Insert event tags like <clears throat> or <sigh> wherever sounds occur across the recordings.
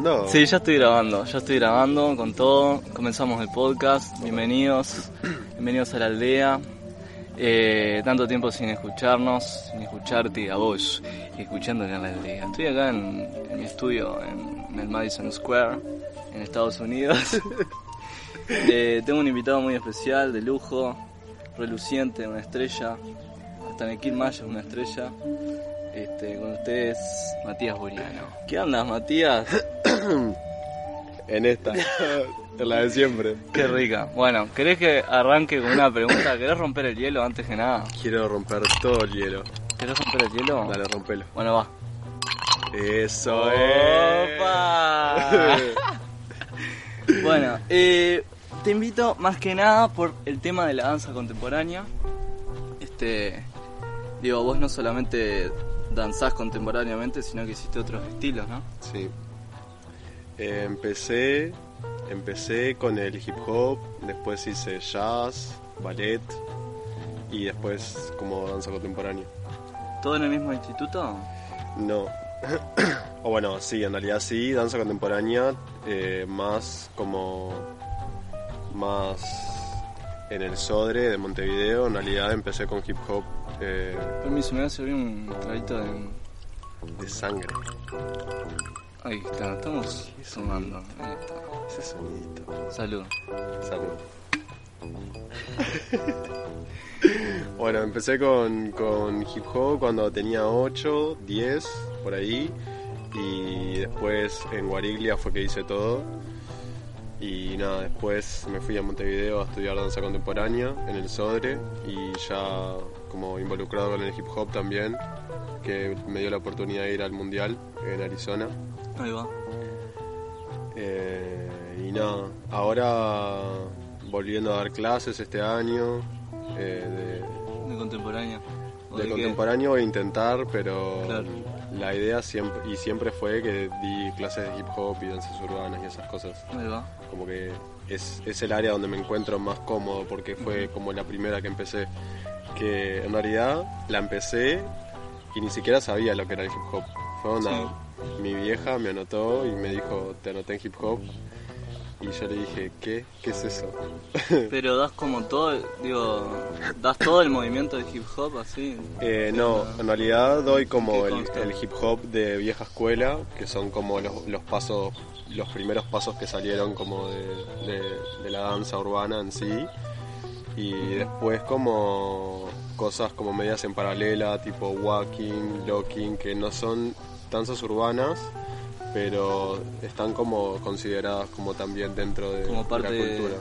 Grabando? Sí, ya estoy grabando, ya estoy grabando con todo. Comenzamos el podcast. Bienvenidos, <clears throat> bienvenidos a la aldea. Eh, tanto tiempo sin escucharnos, sin escucharte a vos, escuchándote en la aldea. Estoy acá en, en mi estudio en, en el Madison Square, en Estados Unidos. <laughs> Eh, tengo un invitado muy especial, de lujo, reluciente, una estrella. Hasta Kill Maya es una estrella. Este, con ustedes, Matías Buriano. ¿Qué andas, Matías? <laughs> <coughs> En esta, <laughs> en la de siempre. Qué rica. Bueno, ¿querés que arranque con una pregunta? ¿Querés romper el hielo antes que nada? Quiero romper todo el hielo. ¿Querés romper el hielo? Dale, rompelo. Bueno, va. Eso es. ¡Opa! <laughs> bueno, eh, te invito más que nada por el tema de la danza contemporánea. Este, digo, vos no solamente danzás contemporáneamente, sino que hiciste otros estilos, ¿no? Sí. Eh, empecé, empecé con el hip hop, después hice jazz, ballet y después como danza contemporánea. ¿Todo en el mismo instituto? No. <coughs> o bueno, sí, en realidad sí, danza contemporánea, eh, más como más en el Sodre de Montevideo. En realidad empecé con hip hop eh, Permiso, me voy a servir un traguito de... de sangre. Ahí está, estamos sumando. Ahí está. Ese sonidito. Salud. Salud. <laughs> bueno, empecé con, con hip hop cuando tenía 8, 10, por ahí. Y después en Guariglia fue que hice todo. Y nada, después me fui a Montevideo a estudiar danza contemporánea en el Sodre. Y ya como involucrado con el hip hop también, que me dio la oportunidad de ir al Mundial en Arizona. Ahí va. Eh, y nada, ahora volviendo a dar clases este año eh, De contemporánea. ¿O de, de de qué? contemporáneo voy a intentar, pero Claro. la idea siempre y siempre fue que di clases de hip hop y danzas urbanas y esas cosas. Ahí va. Como que es, es el área donde me encuentro más cómodo porque fue como la primera que empecé. Que en realidad la empecé y ni siquiera sabía lo que era el hip hop. Fue onda, mi vieja me anotó y me dijo, te anoté en hip hop. Y yo le dije, ¿qué? ¿Qué es eso? <laughs> Pero das como todo, digo, das todo el movimiento de hip hop así. Eh, no, en realidad doy como ¿Qué el, hip hop de vieja escuela, que son como los, los pasos, los primeros pasos que salieron como de, de- de la danza urbana en sí. Y después como cosas como medias en paralela, tipo walking, locking, que no son danzas urbanas, pero están como consideradas como también dentro de, Como de parte la cultura.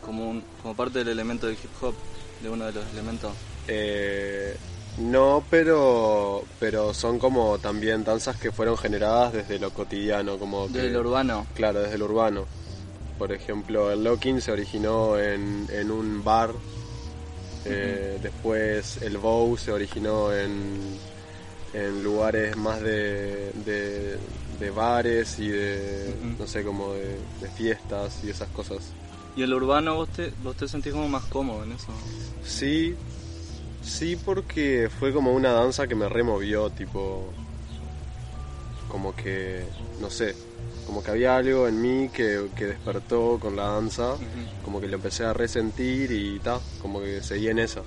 Como, un- como parte del elemento del hip hop, de uno de los elementos. Eh, no, pero pero son como también danzas que fueron generadas desde lo cotidiano, como que, Del urbano. claro, desde lo urbano. Por ejemplo, el locking se originó en, en un bar. eh, Después el bow se originó en, en lugares más de, de, de bares y de, no sé, como de, de fiestas y esas cosas. Y el urbano, vos te, vos te sentís como más cómodo en eso. Sí, sí, porque fue como una danza que me removió, tipo. Como que, no sé, como que había algo en mí que, que despertó con la danza, como que lo empecé a resentir y ta, como que seguí en esa.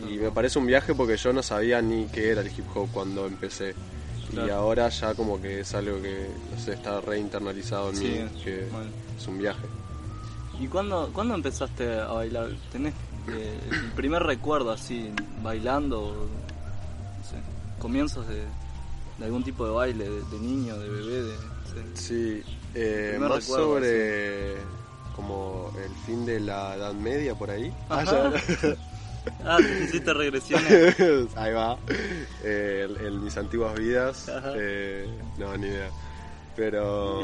Y me parece un viaje porque yo no sabía ni qué era el hip hop cuando empecé. Y ahora ya como que es algo que, no sé, está reinternalizado en Sí, mí, que es un viaje. ¿Y cuándo, cuándo empezaste a bailar? ¿Tenés eh, el primer recuerdo así, bailando? No sé, comienzos de... de algún tipo de baile, de, de niño, de bebé, de... Sí, eh, más recuerdo, sobre como el fin de la Edad Media por ahí. Ajá. <laughs> <laughs> Ah, te hiciste regresiones. <laughs> Ahí va. Eh, el- en mis antiguas vidas. Eh, no, ni idea. Pero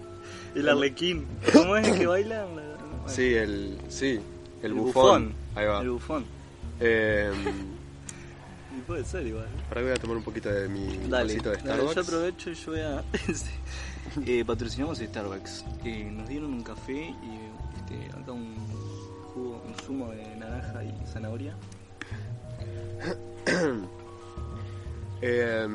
<laughs> El arlequín. ¿Cómo es el que baila? Sí, el sí, el, el bufón. Ahí va. El bufón. Eh, Y puede ser igual. ahora voy a tomar un poquito de mi Dale, vasito de dale, Starbucks. yo aprovecho y yo voy a... Sí. Eh, patrocinamos Starbucks. Eh, nos dieron un café y este, acá un zumo de naranja y zanahoria. <coughs> Eh,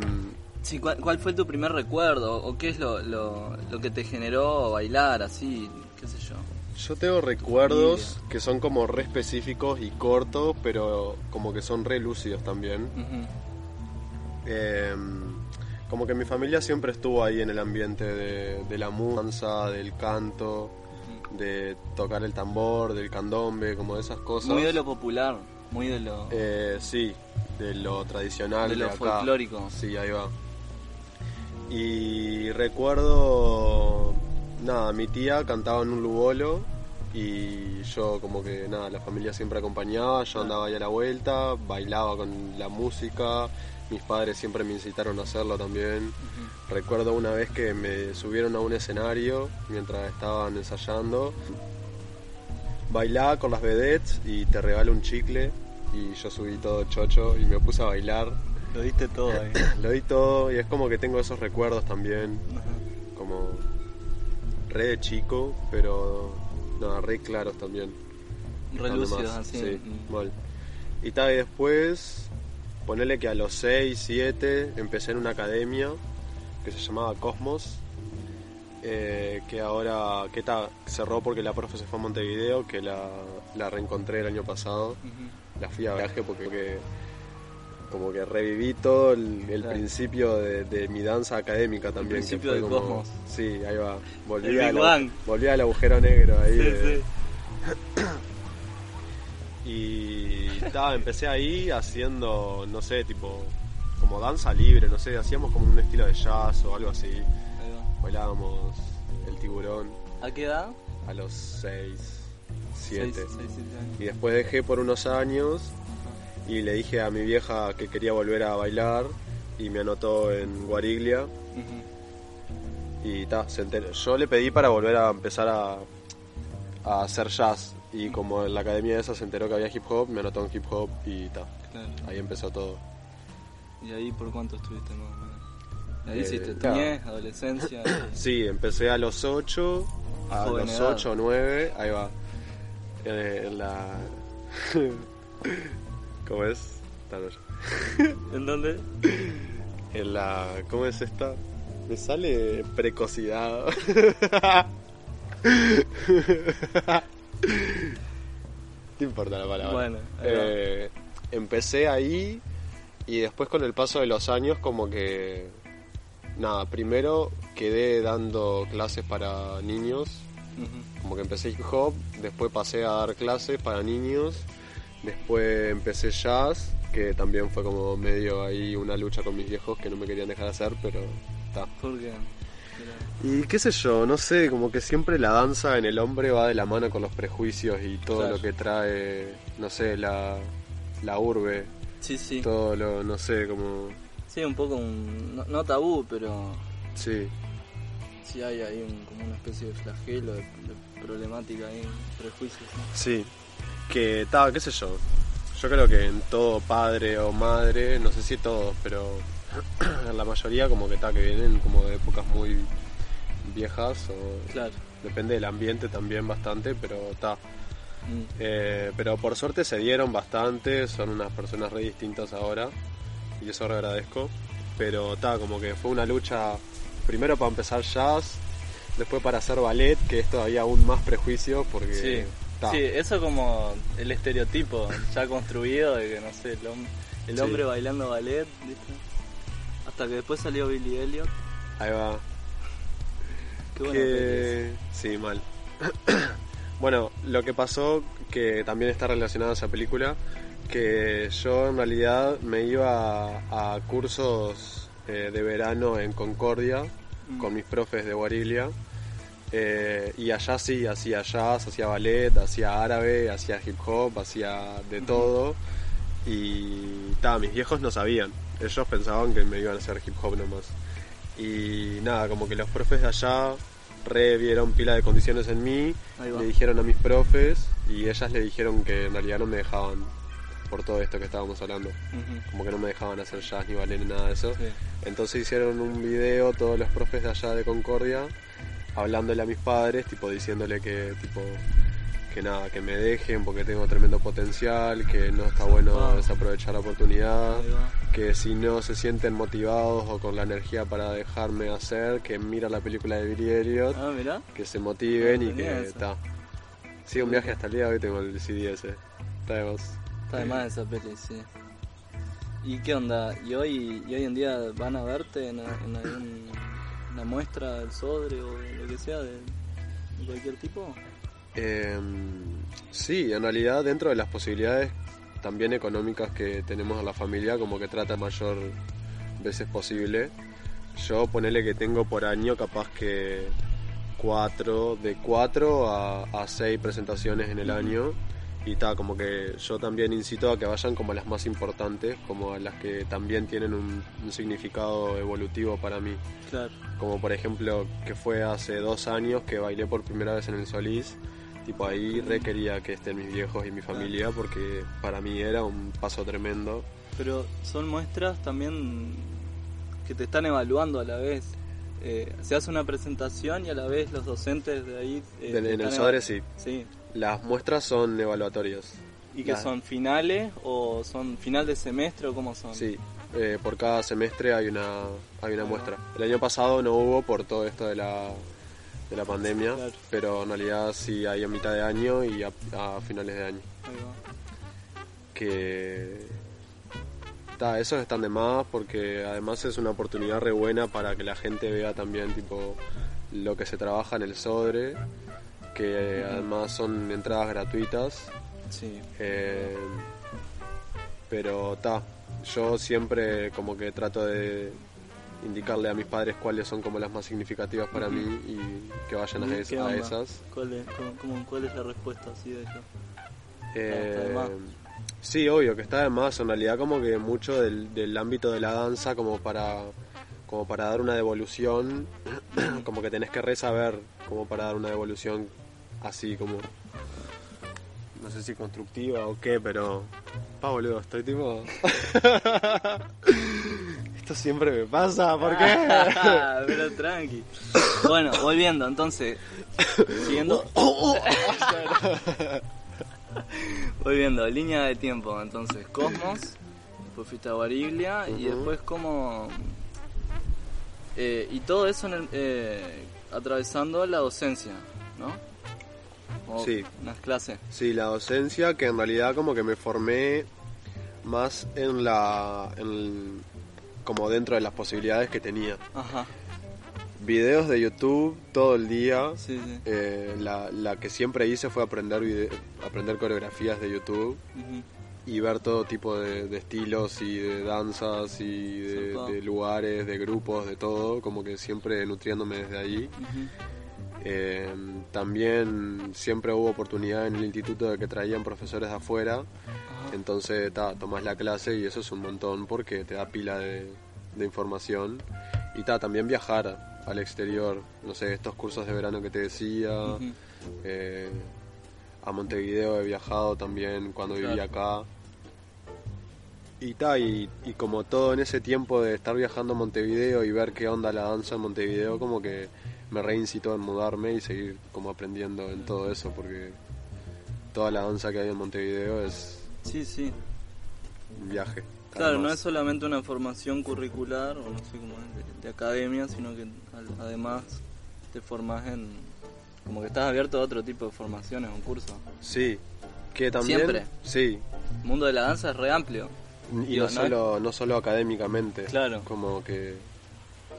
Sí, ¿cuál, cuál fue tu primer recuerdo? ¿O qué es lo, lo, lo que te generó bailar así? ¿Qué sé yo? yo tengo recuerdos que son como re específicos y cortos, pero como que son re lúcidos también. Eh, como que mi familia siempre estuvo ahí en el ambiente de, de la música, del canto, de tocar el tambor, del candombe, como de esas cosas. Muy de lo popular, muy de lo... Eh, sí, de lo tradicional. De lo acá. folclórico. Sí, ahí va. Y recuerdo, nada, mi tía cantaba en un lubolo y yo como que, nada, la familia siempre acompañaba, yo andaba ahí a la vuelta, bailaba con la música, mis padres siempre me incitaron a hacerlo también. Recuerdo una vez que me subieron a un escenario mientras estaban ensayando. Bailaba con las vedettes y te regalo un chicle y yo subí todo chocho y me puse a bailar. Lo diste todo ahí. <clears throat> Lo di todo y es como que tengo esos recuerdos también, como re de chico, pero no, re claros también. Re Donde lúcidos, más, así. Sí, Mm. mal. Y tal, y después, ponele que a los 6, 7 empecé en una academia que se llamaba Cosmos, eh, que ahora, que ta, cerró porque la profe se fue a Montevideo, que la, la reencontré el año pasado. La fui a viaje porque que- como que reviví todo el, el Claro. principio de, de mi danza académica también. que principio fue del como- Cosmos. Sí, ahí va. Volví, El Big al, Bang. volví al agujero negro ahí. Sí, de- sí. <clears throat> Y ta, empecé ahí haciendo, no sé, tipo, como danza libre, no sé, hacíamos como un estilo de jazz o algo así. Bailábamos el tiburón ¿A qué edad? a los 6, 7. Seis, seis, siete años. Y después dejé por unos años y le dije a mi vieja que quería volver a bailar y me anotó en Guariglia y ta, se enteró. Yo le pedí para volver a empezar a, a hacer jazz y como en la academia esa se enteró que había hip hop, me anotó en hip hop y ta, Claro. ahí empezó todo. ¿Y ahí por cuánto estuviste más o menos? Ahí Eh, hiciste tu claro. niñez, adolescencia. <coughs> Sí, empecé a los 8, a Joven los edad. 8 o 9, ahí va. Eh, en la... <laughs> ¿Cómo es? <laughs> ¿En dónde? En la... ¿Cómo es esta? Me sale precocidad. <laughs> <laughs> ¿Te importa la palabra? Bueno. Eh, empecé ahí y después con el paso de los años como que... Nada, primero quedé dando clases para niños como que empecé hip hop, después pasé a dar clases para niños, después empecé jazz, que también fue como medio ahí una lucha con mis viejos que no me querían dejar hacer, pero está. ¿Por qué? Y qué sé yo, no sé, como que siempre la danza en el hombre va de la mano con los prejuicios y todo Claro. lo que trae, no sé, la, la urbe, Sí, sí. todo lo, no sé, como, Sí, un poco un... No, no tabú, pero sí, sí hay ahí un- como una especie de flagelo, de, de problemática ahí, prejuicios. ¿no? Sí, que tal, qué sé yo. Yo creo que en todo padre o madre, no sé si todos, pero <clears throat> la mayoría como que está que vienen como de épocas muy viejas o Claro. depende del ambiente también bastante, pero está. Mm. Eh, pero por suerte se dieron bastante, son unas personas re distintas ahora y eso re agradezco. Pero está, como que fue una lucha primero para empezar jazz, después para hacer ballet, que es todavía aún más prejuicio porque Sí. sí, eso como el estereotipo ya construido de que, no sé, el, hom- el Sí. hombre bailando ballet, ¿viste? Hasta que después salió Billy Elliot. ahí va. Qué buena que... Sí, mal. <clears throat> bueno, lo que pasó, que también está relacionado a esa película, que yo en realidad me iba a, a cursos eh, de verano en Concordia Mm. con mis profes de Guariglia. Eh, y allá sí, hacía jazz, hacía ballet, hacía árabe, hacía hip hop, hacía de todo. Y ta, mis viejos no sabían. Ellos pensaban que me iban a hacer hip hop nomás. Y nada, como que los profes de allá re vieron pila de condiciones en mí, le dijeron a mis profes y ellas le dijeron que en realidad no me dejaban por todo esto que estábamos hablando. Como que no me dejaban hacer jazz ni ballet ni nada de eso. Sí. Entonces hicieron un video todos los profes de allá de Concordia hablándole a mis padres, tipo diciéndole que tipo que nada, que me dejen porque tengo tremendo potencial, que no está bueno desaprovechar la oportunidad, que si no se sienten motivados o con la energía para dejarme hacer, que mira la película de Billy Elliot, Ah, mirá. que se motiven No y que está. Sí, un viaje hasta el día de hoy tengo el CD ese. Está de más. Está de más esa peli, sí. ¿Y qué onda? ¿Y hoy, y hoy en día van a verte en, en algún- una muestra del Sodre o lo que sea de, de cualquier tipo? Eh, sí, en realidad dentro de las posibilidades también económicas que tenemos en la familia, como que trata mayor veces posible. Yo ponele que tengo por año capaz que cuatro, de cuatro a, a seis presentaciones en el año. Y tal, como que yo también incito a que vayan como a las más importantes, como a las que también tienen un, un significado evolutivo para mí Claro. como por ejemplo que fue hace dos años que bailé por primera vez en el Solís, tipo ahí re quería que estén mis viejos y mi familia porque para mí era un paso tremendo. Pero son muestras también que te están evaluando a la vez. Eh, se hace una presentación y a la vez los docentes de ahí... eh, te en el Sodre sí, Sí. las muestras son evaluatorias. ¿Y que son finales o son final de semestre o cómo son? Sí, eh, por cada semestre hay una, hay una muestra. El año pasado no hubo por todo esto de la, de la pandemia, Claro. pero en realidad sí hay a mitad de año y a, a finales de año. Ahí va. que ta, esos están de más porque además es una oportunidad re buena para que la gente vea también tipo lo que se trabaja en el Sodre, que además son entradas gratuitas. Sí. eh, pero ta, yo siempre como que trato de indicarle a mis padres cuáles son como las más significativas para mí y que vayan a, ¿Y es- a esas. ¿Cuál es, cómo- cómo- cuál es la respuesta así de eso? Eh, sí, obvio que está de más. En realidad como que mucho del, del ámbito de la danza como para como para dar una devolución, <clears throat> como que tenés que resaber como para dar una devolución así como no sé si constructiva o qué, pero pa boludo, estoy tipo <laughs> Esto siempre me pasa, ¿por qué? <laughs> Pero tranqui. Bueno, volviendo, entonces. Siguiendo. <laughs> volviendo, línea de tiempo. Entonces, Cosmos. Después fuiste a Bariglia. Y Ujú. después, como. eh, y todo eso en el- eh, atravesando la docencia, ¿no? O Sí. Unas clases. Sí, la docencia, que en realidad como que me formé más en la. En, como dentro de las posibilidades que tenía. Ajá. Videos de YouTube todo el día. Sí, sí. Eh, la, la que siempre hice fue aprender, aprender coreografías de YouTube y ver todo tipo de, de estilos y de danzas y de, lugares, de grupos, de todo, como que siempre nutriéndome desde ahí. Eh, también siempre hubo oportunidad en el instituto de que traían profesores de afuera, entonces ta, tomás la clase y eso es un montón porque te da pila de, de información. Y ta, también viajar al exterior, no sé, estos cursos de verano que te decía, eh, a Montevideo he viajado también cuando Claro. vivía acá. Y, ta, y, y como todo en ese tiempo de estar viajando a Montevideo y ver qué onda la danza en Montevideo, como que me reincitó en mudarme y seguir como aprendiendo en todo eso, porque toda la danza que hay en Montevideo es Sí, sí. un viaje. Claro, no es solamente una formación curricular o no sé cómo es, de, de academia, sino que además te formas en... como que estás abierto a otro tipo de formaciones o cursos. Sí, que también... Siempre. Sí, El mundo de la danza es re amplio. y Digo, no, no solo, no solo académicamente. Claro. Como que...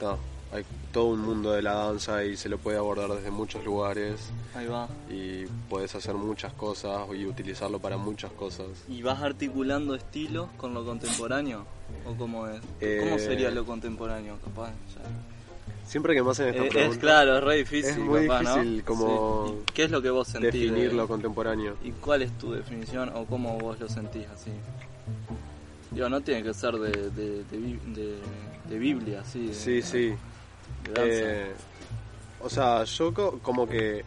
ta, hay todo un mundo de la danza y se lo puede abordar desde muchos lugares Ahí va. y puedes hacer muchas cosas y utilizarlo para muchas cosas. ¿Y vas articulando estilos con lo contemporáneo? ¿O cómo es? Eh, ¿Cómo sería lo contemporáneo, capaz? Ya. Siempre que me hacen esta Eh, es pregunta, claro, es re difícil. es muy capaz, ¿no? difícil como Sí. ¿Y ¿Qué es lo que vos sentís? de- definir lo contemporáneo. ¿Y cuál es tu definición o cómo vos lo sentís así? Digo, no tiene que ser de, de, de, de- de Biblia, así. de- Sí, sí. Eh, o sea, yo co- como que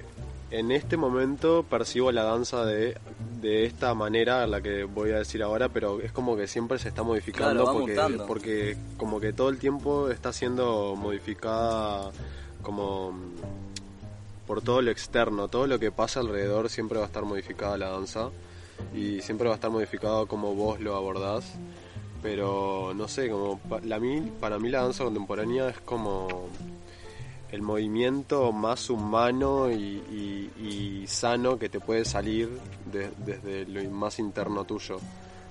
en este momento percibo la danza de, de esta manera, la que voy a decir ahora, pero es como que siempre se está modificando Claro, porque, como que todo el tiempo está siendo modificada como mm, por todo lo externo, todo lo que pasa alrededor siempre va a estar modificada la danza y siempre va a estar modificado como vos lo abordás. Pero no sé, como pa- la, para mí la danza contemporánea es como el movimiento más humano y, y- y sano que te puede salir de- desde lo más interno tuyo.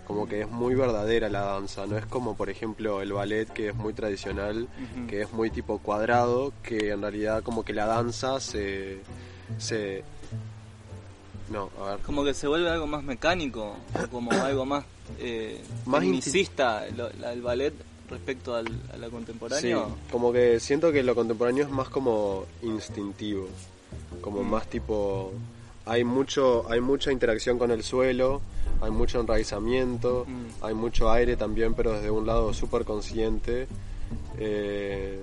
Como que es muy verdadera la danza, no es como por ejemplo el ballet que es muy tradicional, Ujú. que es muy tipo cuadrado, que en realidad como que la danza se... se no, a ver. Como que se vuelve algo más mecánico, como algo más, eh, Más tecnicista, el ballet respecto al, a la Sí, contemporánea. como que siento que lo contemporáneo es más como instintivo, como Mm. más tipo hay mucho hay mucha interacción con el suelo, hay mucho enraizamiento, Mm. hay mucho aire también, pero desde un lado súper consciente. Eh,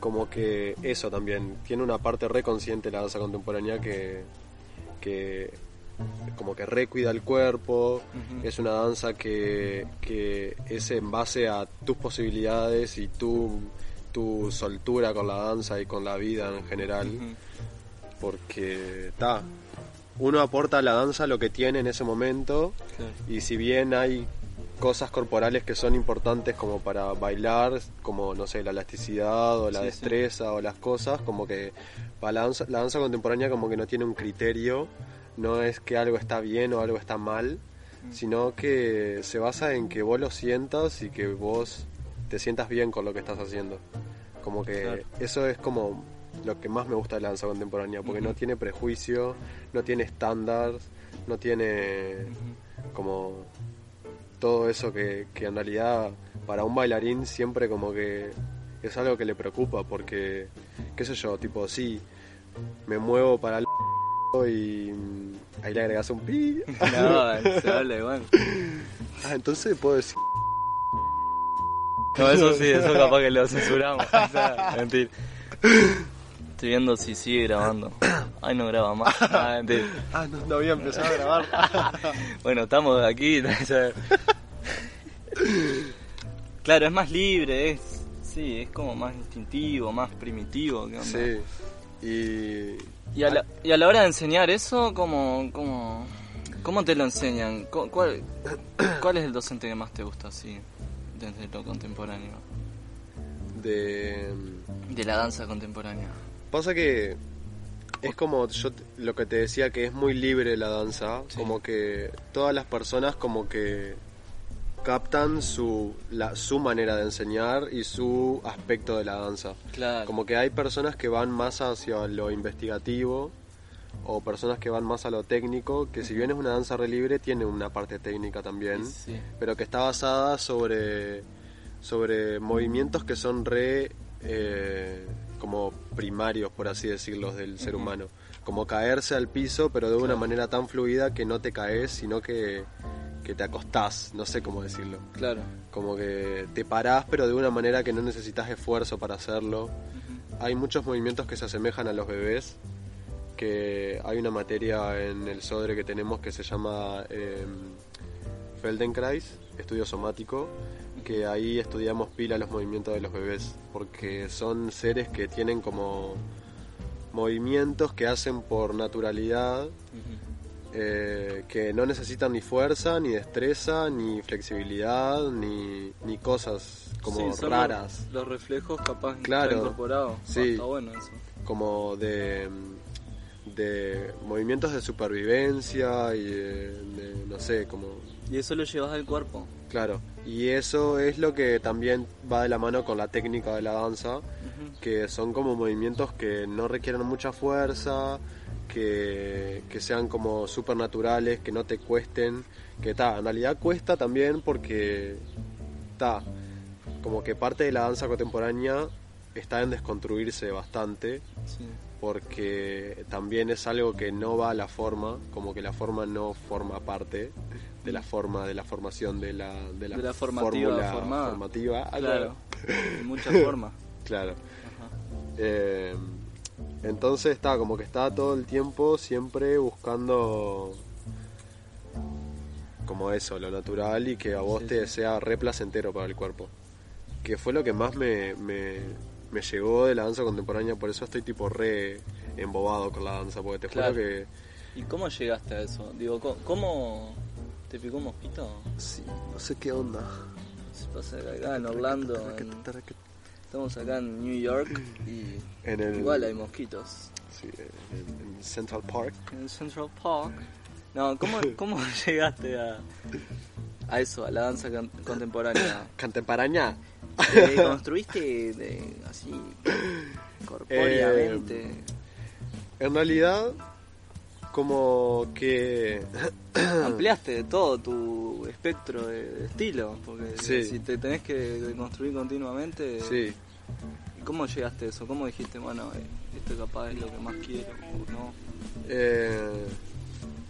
como que eso también tiene una parte reconsciente la danza contemporánea que que como que recuida el cuerpo, es una danza que, que es en base a tus posibilidades y tu, tu soltura con la danza y con la vida en general, porque está, uno aporta a la danza lo que tiene en ese momento Claro. y si bien hay cosas corporales que son importantes como para bailar, como no sé, la elasticidad o la Sí, sí. destreza o las cosas, como que para la danza, la danza contemporánea como que no tiene un criterio, no es que algo está bien o algo está mal, sino que se basa en que vos lo sientas y que vos te sientas bien con lo que estás haciendo. Como que Claro. eso es como lo que más me gusta de la danza contemporánea, porque no tiene prejuicio, no tiene estándar, no tiene como todo eso que, que en realidad para un bailarín siempre como que es algo que le preocupa porque qué sé yo tipo sí me muevo para el y mm, ahí le agregas un pi <laughs> No, se habla igual. ah, entonces puedo decir No, eso sí, eso capaz que lo <laughs> censuramos. O sea, mentira. Estoy viendo si sigue grabando. Ay, no graba más. <laughs> Ah, ah no, no había empezado a grabar Bueno, estamos aquí. Claro, es más libre, es. Sí, es como más instintivo, más primitivo. ¿qué onda? sí y Y a, la, y a la hora de enseñar eso, ¿cómo, cómo, cómo te lo enseñan? ¿Cu- ¿Cuál, <coughs> ¿Cuál es el docente que más te gusta así, desde lo contemporáneo? de De la danza contemporánea. Pasa que es como yo lo que te decía que es muy libre la danza, Sí. como que todas las personas como que captan su la, su manera de enseñar y su aspecto de la danza. Claro. Como que hay personas que van más hacia lo investigativo o personas que van más a lo técnico, que si bien es una danza re libre tiene una parte técnica también Sí. pero que está basada sobre, sobre movimientos que son re eh, como primarios, por así decirlo, del ser Ujú. humano. Como caerse al piso, pero de una Claro. manera tan fluida que no te caes, sino que, que te acostás, no sé cómo decirlo. Claro. Como que te parás, pero de una manera que no necesitas esfuerzo para hacerlo. Hay muchos movimientos que se asemejan a los bebés, que hay una materia en el SODRE que tenemos que se llama eh, Feldenkrais, estudio somático, que ahí estudiamos pila los movimientos de los bebés, porque son seres que tienen como movimientos que hacen por naturalidad. Eh, que no necesitan ni fuerza, ni destreza, ni flexibilidad, ni, ni cosas como Sí, raras. Los, reflejos capaz Claro. está incorporado. Sí. Está bueno eso. como de, de movimientos de supervivencia y de, de, no sé, como Y eso lo llevas al cuerpo. Claro, y eso es lo que también va de la mano con la técnica de la danza, que son como movimientos que no requieren mucha fuerza, que, que sean como supernaturales, que no te cuesten, que ta, en realidad cuesta también porque ta, como que parte de la danza contemporánea está en desconstruirse bastante, Sí. porque también es algo que no va a la forma, como que la forma no forma parte de la forma de la formación de la, de la, De la formativa formativa. Ah, Claro. <laughs> De muchas formas. Claro. Ajá. Eh, entonces está como que está todo el tiempo siempre buscando como eso, lo natural y que a vos Sí, te sí. sea re placentero para el cuerpo. Que fue lo que más me, me, me llegó de la danza contemporánea, por eso estoy tipo re embobado con la danza, porque te Claro. juro que... ¿Y cómo llegaste a eso? Digo, ¿cómo te picó un mosquito? Sí, no sé qué onda. Se pasa acá en Orlando, en- estamos acá en New York y En el, igual hay mosquitos. sí, en, en Central Park. En Central Park. No, ¿cómo, <laughs> cómo llegaste a, a eso, a la danza con- contemporánea? <coughs> Contemporánea. ¿Te construiste de, así corpóreamente? Eh, En realidad, como que... <coughs> Ampliaste todo tu espectro de, de estilo, porque Sí. si te tenés que construir continuamente, Sí, ¿cómo llegaste a eso? ¿Cómo dijiste, bueno, eh, esto capaz es lo que más quiero o no? eh,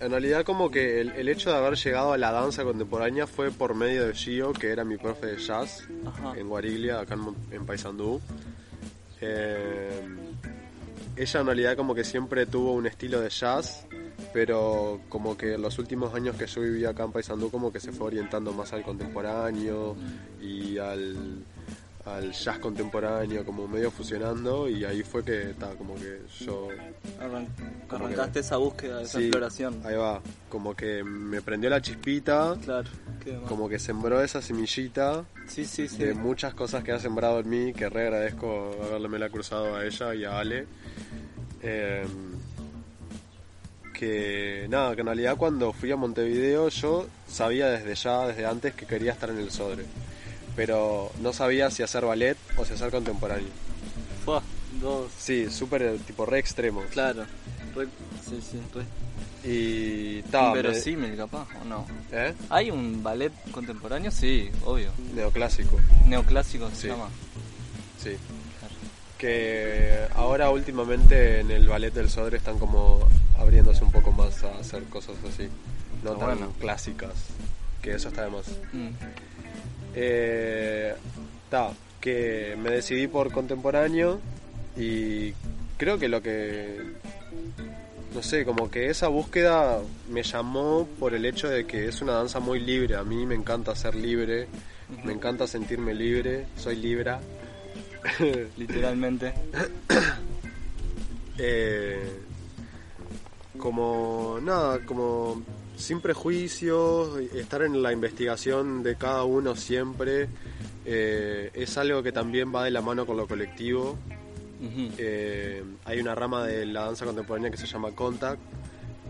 en realidad como que el, el hecho de haber llegado a la danza contemporánea fue por medio de Gio, que era mi profe de jazz Ajá. en Guariglia, acá en, en Paysandú. Eh, ella en realidad como que siempre tuvo un estilo de jazz, pero como que en los últimos años que yo viví acá en Paysandú como que se fue orientando más al contemporáneo y al, al jazz contemporáneo, como medio fusionando y ahí fue que ta, como que yo Arran- Como arrancaste que- esa búsqueda, esa Sí, exploración. Ahí va, como que me prendió la chispita, Claro, como que sembró esa semillita Sí, sí, sí. de muchas cosas que ha sembrado en mí, que re agradezco haberme la cruzado a ella y a Ale. Eh, que nada, que en realidad cuando fui a Montevideo yo sabía desde ya, desde antes, que quería estar en el Sodre. Pero no sabía si hacer ballet o si hacer contemporáneo. Fua, dos. Sí, súper tipo re extremo. Claro. Re- sí, sí, re. Y ta, me- Inverosímil, capaz, ¿o no? ¿Eh? ¿Hay un ballet contemporáneo? Sí, obvio. Neoclásico, Neoclásico se Sí. llama. sí. Claro. que ahora últimamente en el ballet del Sodre están como abriéndose un poco más a hacer cosas así, no Está tan bueno. clásicas, que eso está de más. Mm. Eh, ta, que me decidí por contemporáneo y creo que lo que no sé, como que esa búsqueda me llamó por el hecho de que es una danza muy libre, a mí me encanta ser libre, me encanta sentirme libre, soy libra. <laughs> Literalmente. Eh, como nada, como sin prejuicios, estar en la investigación de cada uno siempre, eh, es algo que también va de la mano con lo colectivo. Eh, hay una rama de la danza contemporánea que se llama Contact,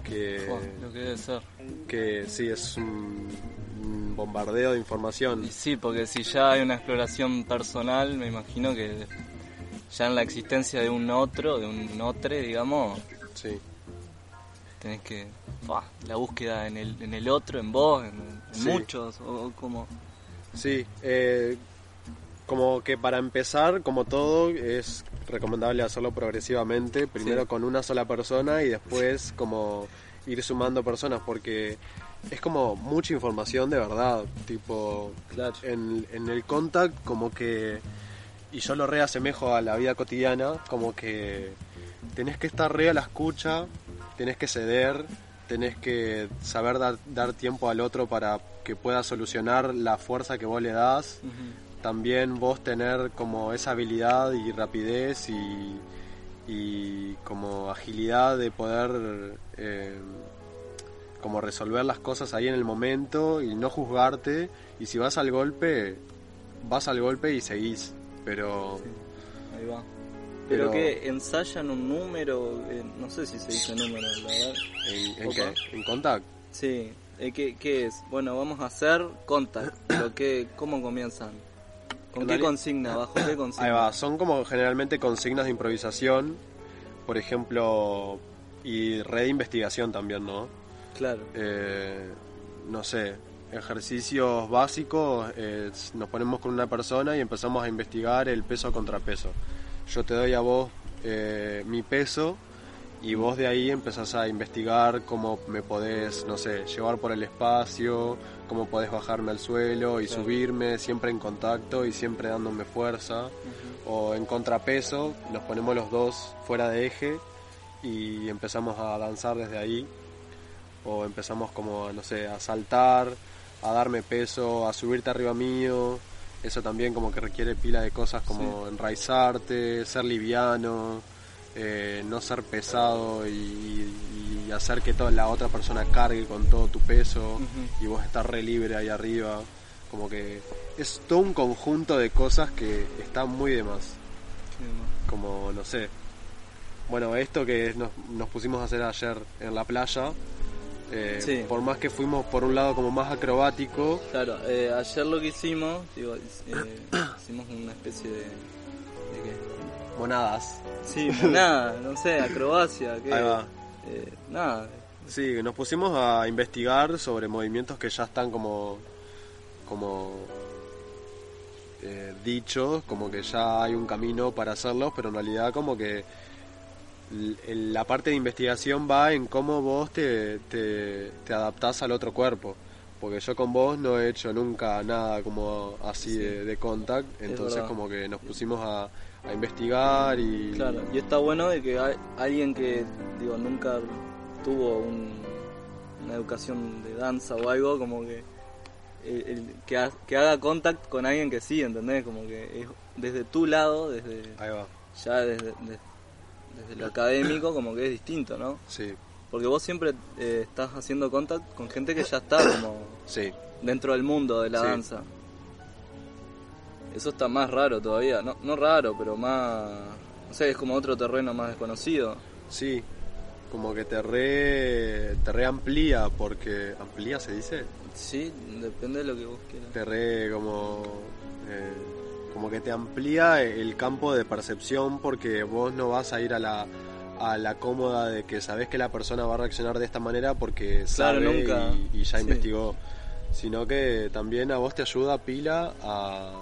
que, Fua, lo que debe ser. que sí es un, un bombardeo de información. Y sí, porque si ya hay una exploración personal, me imagino que ya en la existencia de un otro, de un otro, digamos, Sí, tenés que. la búsqueda en el, en el otro, en vos, en, en Sí. muchos, o, o como. Sí, eh, como que para empezar, como todo, es recomendable hacerlo progresivamente, primero Sí. con una sola persona y después como ir sumando personas, porque es como mucha información de verdad, tipo, Claro. en, en el contact como que, y yo lo reasemejo a la vida cotidiana, como que tenés que estar re a la escucha, tenés que ceder, tenés que saber dar, dar tiempo al otro para que pueda solucionar la fuerza que vos le das, también vos tener como esa habilidad y rapidez y, y como agilidad de poder eh, como resolver las cosas ahí en el momento y no juzgarte. Y si vas al golpe vas al golpe y seguís. Pero Ahí va. Pero, Pero- que ensayan un número, eh, no sé si se dice número, la verdad. ¿En, qué? ¿En contact? Sí, eh, ¿qué, qué es? Bueno, vamos a hacer contact, <coughs> pero ¿qué, ¿cómo comienzan? ¿Con qué consigna? ¿Bajo qué <coughs> consigna? Ahí va, son como generalmente consignas de improvisación, por ejemplo, y red de investigación también, ¿no? Claro, Eh, no sé, ejercicios básicos, eh, nos ponemos con una persona y empezamos a investigar el peso contra peso. Yo te doy a vos eh, mi peso y vos de ahí empezás a investigar cómo me podés, no sé, llevar por el espacio, cómo podés bajarme al suelo y Claro. subirme, siempre en contacto y siempre dándome fuerza. O en contrapeso, nos ponemos los dos fuera de eje y empezamos a danzar desde ahí o empezamos como, no sé, a saltar, a darme peso, a subirte arriba mío. Eso también como que requiere pila de cosas como enraizarte, ser liviano, eh, no ser pesado y, y hacer que toda la otra persona cargue con todo tu peso y vos estar re libre ahí arriba. Como que es todo un conjunto de cosas que está muy de más. Como no sé. Bueno esto que nos, nos pusimos a hacer ayer en la playa eh, Sí. por más que fuimos por un lado como más acrobático Claro, eh, ayer lo que hicimos, digo, eh, hicimos una especie de... ¿De qué? monadas Sí, nada, no sé, acrobacia, ¿qué? Ahí va. Eh, nada, sí nos pusimos a investigar sobre movimientos que ya están como como eh, dichos como que ya hay un camino para hacerlos pero en realidad como que la parte de investigación va en cómo vos te, te, te adaptás al otro cuerpo. Porque yo con vos no he hecho nunca nada como así Sí. de, de contact, entonces como que nos pusimos a, a investigar y... Claro, y está bueno de que hay alguien que, digo, nunca tuvo un- una educación de danza o algo, como que el- el- que, ha- que haga contact con alguien que sí, ¿entendés? Como que es desde tu lado, desde Ahí va, ya desde, de- desde lo académico, como que es distinto, ¿no? sí, Porque vos siempre eh, estás haciendo contact con gente que ya está como sí, dentro del mundo de la Sí. danza. Eso está más raro todavía, no, no raro, pero más, no sé, es como otro terreno más desconocido. sí. Como que te re, te re amplía, porque... ¿Amplía se dice? Sí, depende de lo que vos quieras. te re como eh, como que te amplía el campo de percepción porque vos no vas a ir a la a la cómoda de que sabes que la persona va a reaccionar de esta manera porque Claro, sabe nunca. y, y ya Sí. investigó sino que también a vos te ayuda pila a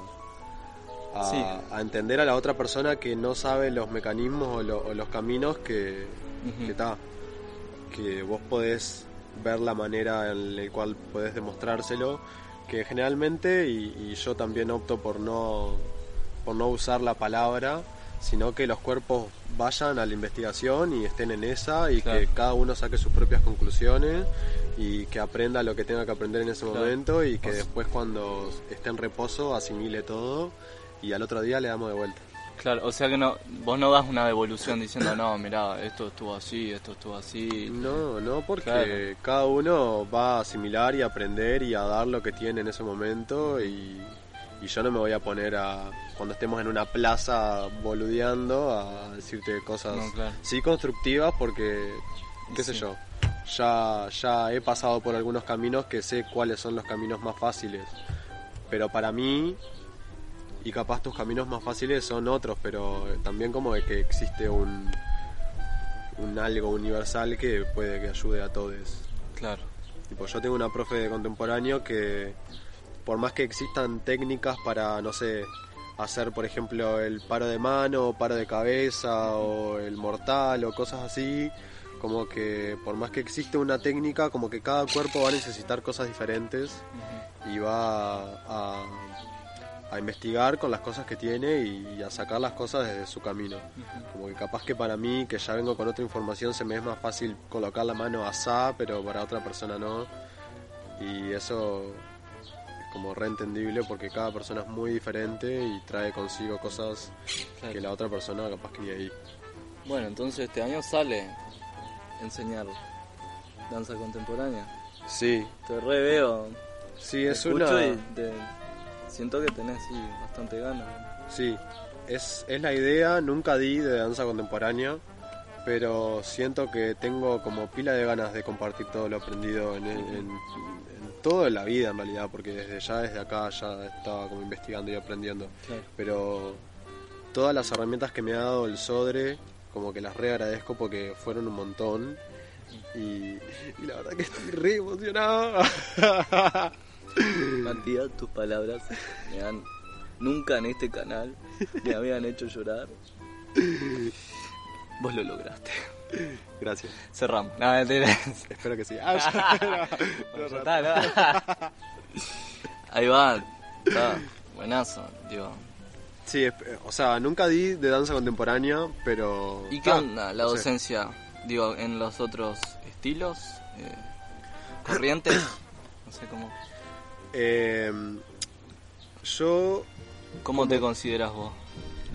a, Sí. a entender a la otra persona que no sabe los mecanismos o, lo- o los caminos que, Ujú. que ta, que vos podés ver la manera en la cual podés demostrárselo, que generalmente, y, y yo también opto por no, por no usar la palabra, sino que los cuerpos vayan a la investigación y estén en esa y Claro. que cada uno saque sus propias conclusiones y que aprenda lo que tenga que aprender en ese Claro. momento y que después cuando esté en reposo asimile todo y al otro día le damos de vuelta. Claro, o sea que no, vos no das una devolución diciendo, no, mirá, esto estuvo así, esto estuvo así. No, no, porque Claro. cada uno va a asimilar y aprender y a dar lo que tiene en ese momento y, y yo no me voy a poner a, cuando estemos en una plaza boludeando, a decirte cosas, No, claro. sí constructivas porque, qué sé yo, ya, ya he pasado por algunos caminos que sé cuáles son los caminos más fáciles, pero para mí, y capaz tus caminos más fáciles son otros, pero también como de que existe un un algo universal que puede que ayude a todos. Claro. Tipo, yo tengo una profe de contemporáneo que por más que existan técnicas para, no sé, hacer por ejemplo el paro de mano, o paro de cabeza o el mortal o cosas así, como que por más que existe una técnica, como que cada cuerpo va a necesitar cosas diferentes y va a, a investigar con las cosas que tiene y, a sacar las cosas desde su camino. Como que capaz que para mí, que ya vengo con otra información, se me es más fácil colocar la mano asá, pero para otra persona no. Y eso es como reentendible porque cada persona es muy diferente y trae consigo cosas Claro. que la otra persona capaz que ni ahí. Bueno, entonces este año sale enseñar danza contemporánea. Sí, Te re veo, sí, te es una... y te- siento que tenés sí, bastante ganas. Sí, es, es la idea, nunca di de danza contemporánea, pero siento que tengo como pila de ganas de compartir todo lo aprendido en, en, en todo en la vida en realidad, porque desde ya desde acá ya estaba como investigando y aprendiendo. Claro. Pero todas las herramientas que me ha dado el Sodre, como que las re agradezco porque fueron un montón. Y, y la verdad que estoy re emocionado. <laughs> Matías, tus palabras me han. Nunca en este canal me habían hecho llorar. Vos lo lograste. Gracias. Cerramos. No. Espero que sí. Ah. <laughs> Ahí va. Está buenazo, digo. Sí, o sea, nunca di de danza contemporánea, pero... ¿Y qué Ah, onda la sé. docencia? Digo, en los otros estilos, eh, corrientes, <coughs> no sé cómo. Eh, yo ¿Cómo te consideras vos?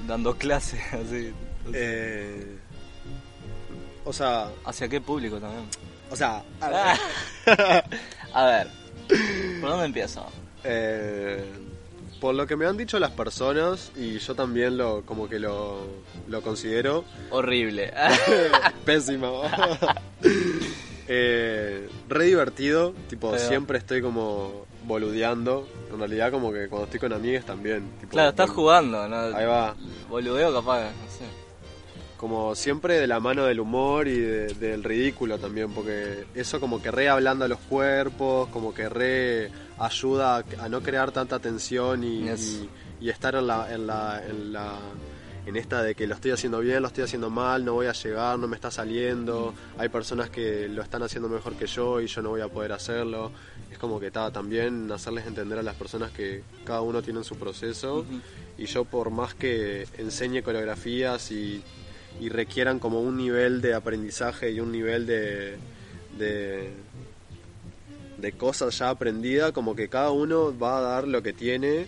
Dando clases <laughs> así. Eh, o sea, ¿Hacia qué público también? o sea, a ver, Ah. <laughs> A ver, ¿por dónde empiezo? eh, por lo que me han dicho las personas y yo también lo como que lo, lo considero Horrible. <laughs> pésimo. eh, re divertido, tipo siempre estoy como boludeando. En realidad como que cuando estoy con amigas también. tipo, Claro, estás jugando, ¿no? Ahí va. Boludeo capaz, no sé. como siempre de la mano del humor y de- del ridículo también, porque eso como que re ablanda los cuerpos, como que re ayuda a, a no crear tanta tensión y, Yes. y- y estar en la, en la, en la en esta de que lo estoy haciendo bien, lo estoy haciendo mal, no voy a llegar, no me está saliendo, hay personas que lo están haciendo mejor que yo y yo no voy a poder hacerlo. Es como que está también hacerles entender a las personas que cada uno tiene su proceso y yo por más que enseñe coreografías y, y requieran como un nivel de aprendizaje y un nivel de, de, de cosas ya aprendidas, como que cada uno va a dar lo que tiene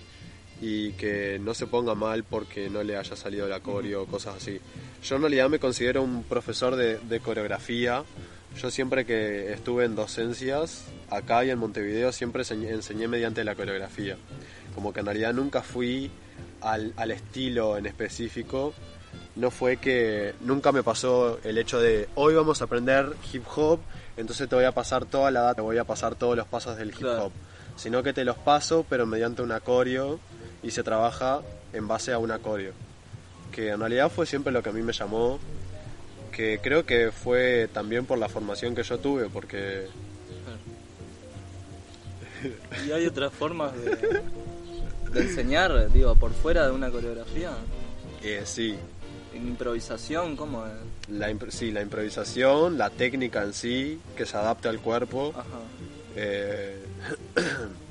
y que no se ponga mal porque no le haya salido la coreo o cosas así. Yo en realidad me considero un profesor de, de coreografía. Yo siempre que estuve en docencias, acá y en Montevideo, siempre enseñé, enseñé mediante la coreografía. Como que en realidad nunca fui al, al estilo en específico. No fue que nunca me pasó el hecho de hoy vamos a aprender hip hop, entonces te voy a pasar toda la data, te voy a pasar todos los pasos del hip Claro. hop. Sino que te los paso, pero mediante una coreo y se trabaja en base a una coreo. Que en realidad fue siempre lo que a mí me llamó, que creo que fue también por la formación que yo tuve, porque ¿Y hay otras formas de, de enseñar, digo, por fuera de una coreografía? eh, sí, ¿En improvisación? ¿Cómo es? la, impro- sí, la improvisación, la técnica en sí, que se adapte al cuerpo. Ajá. Eh, <clears throat>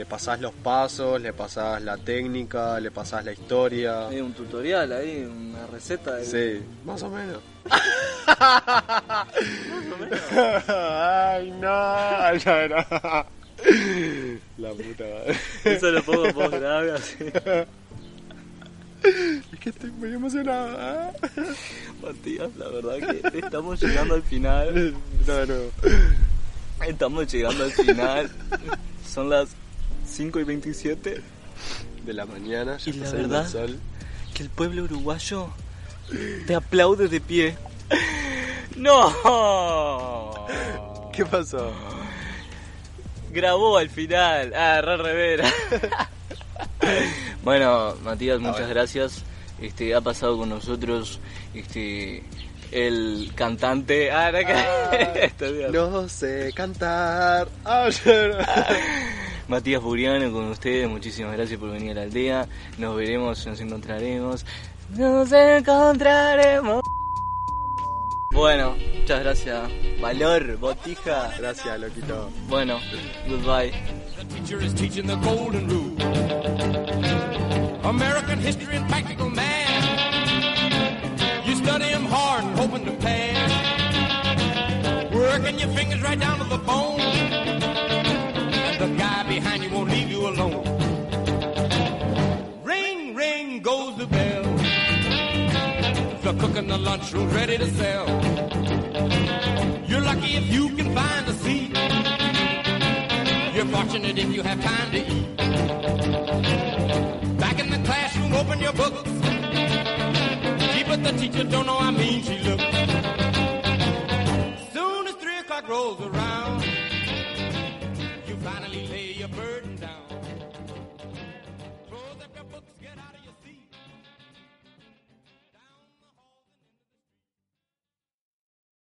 le pasás los pasos, le pasás la técnica, le pasás la historia. Hay un tutorial ahí, una receta. De... Sí, más o menos. Más o menos. Ay, no, ya era. La puta madre. Eso lo pongo post grave así. Es que estoy muy emocionada. Matías, la verdad que estamos llegando al final. No, no. Estamos llegando al final. Son las 5 y 27. De la mañana, ya Y la está saliendo verdad- el sol. Que el pueblo uruguayo te aplaude de pie. <laughs> ¡No! ¿Qué pasó? Grabó al final. Ah, re revera. <laughs> bueno, Matías, muchas gracias. Este, ha pasado con nosotros este el cantante. Ah, no, <laughs> Está bien. No sé cantar. Ah, no. Matías Buriano con ustedes, muchísimas gracias por venir a la aldea. Nos veremos, nos encontraremos. Nos encontraremos. Bueno, muchas gracias. Valor, botija. Gracias, loquito. Bueno, goodbye. The teacher is teaching the golden rule. American history and practical math. You study 'em hard and hoping to pass. Working your fingers right down to the bone. Alone. Ring, ring goes the bell. The cook in the lunchroom's ready to sell. You're lucky if you can find a seat. You're fortunate if you have time to eat. Back in the classroom, open your books. Gee, but the teacher don't know how mean she looks. Soon as three o'clock rolls around.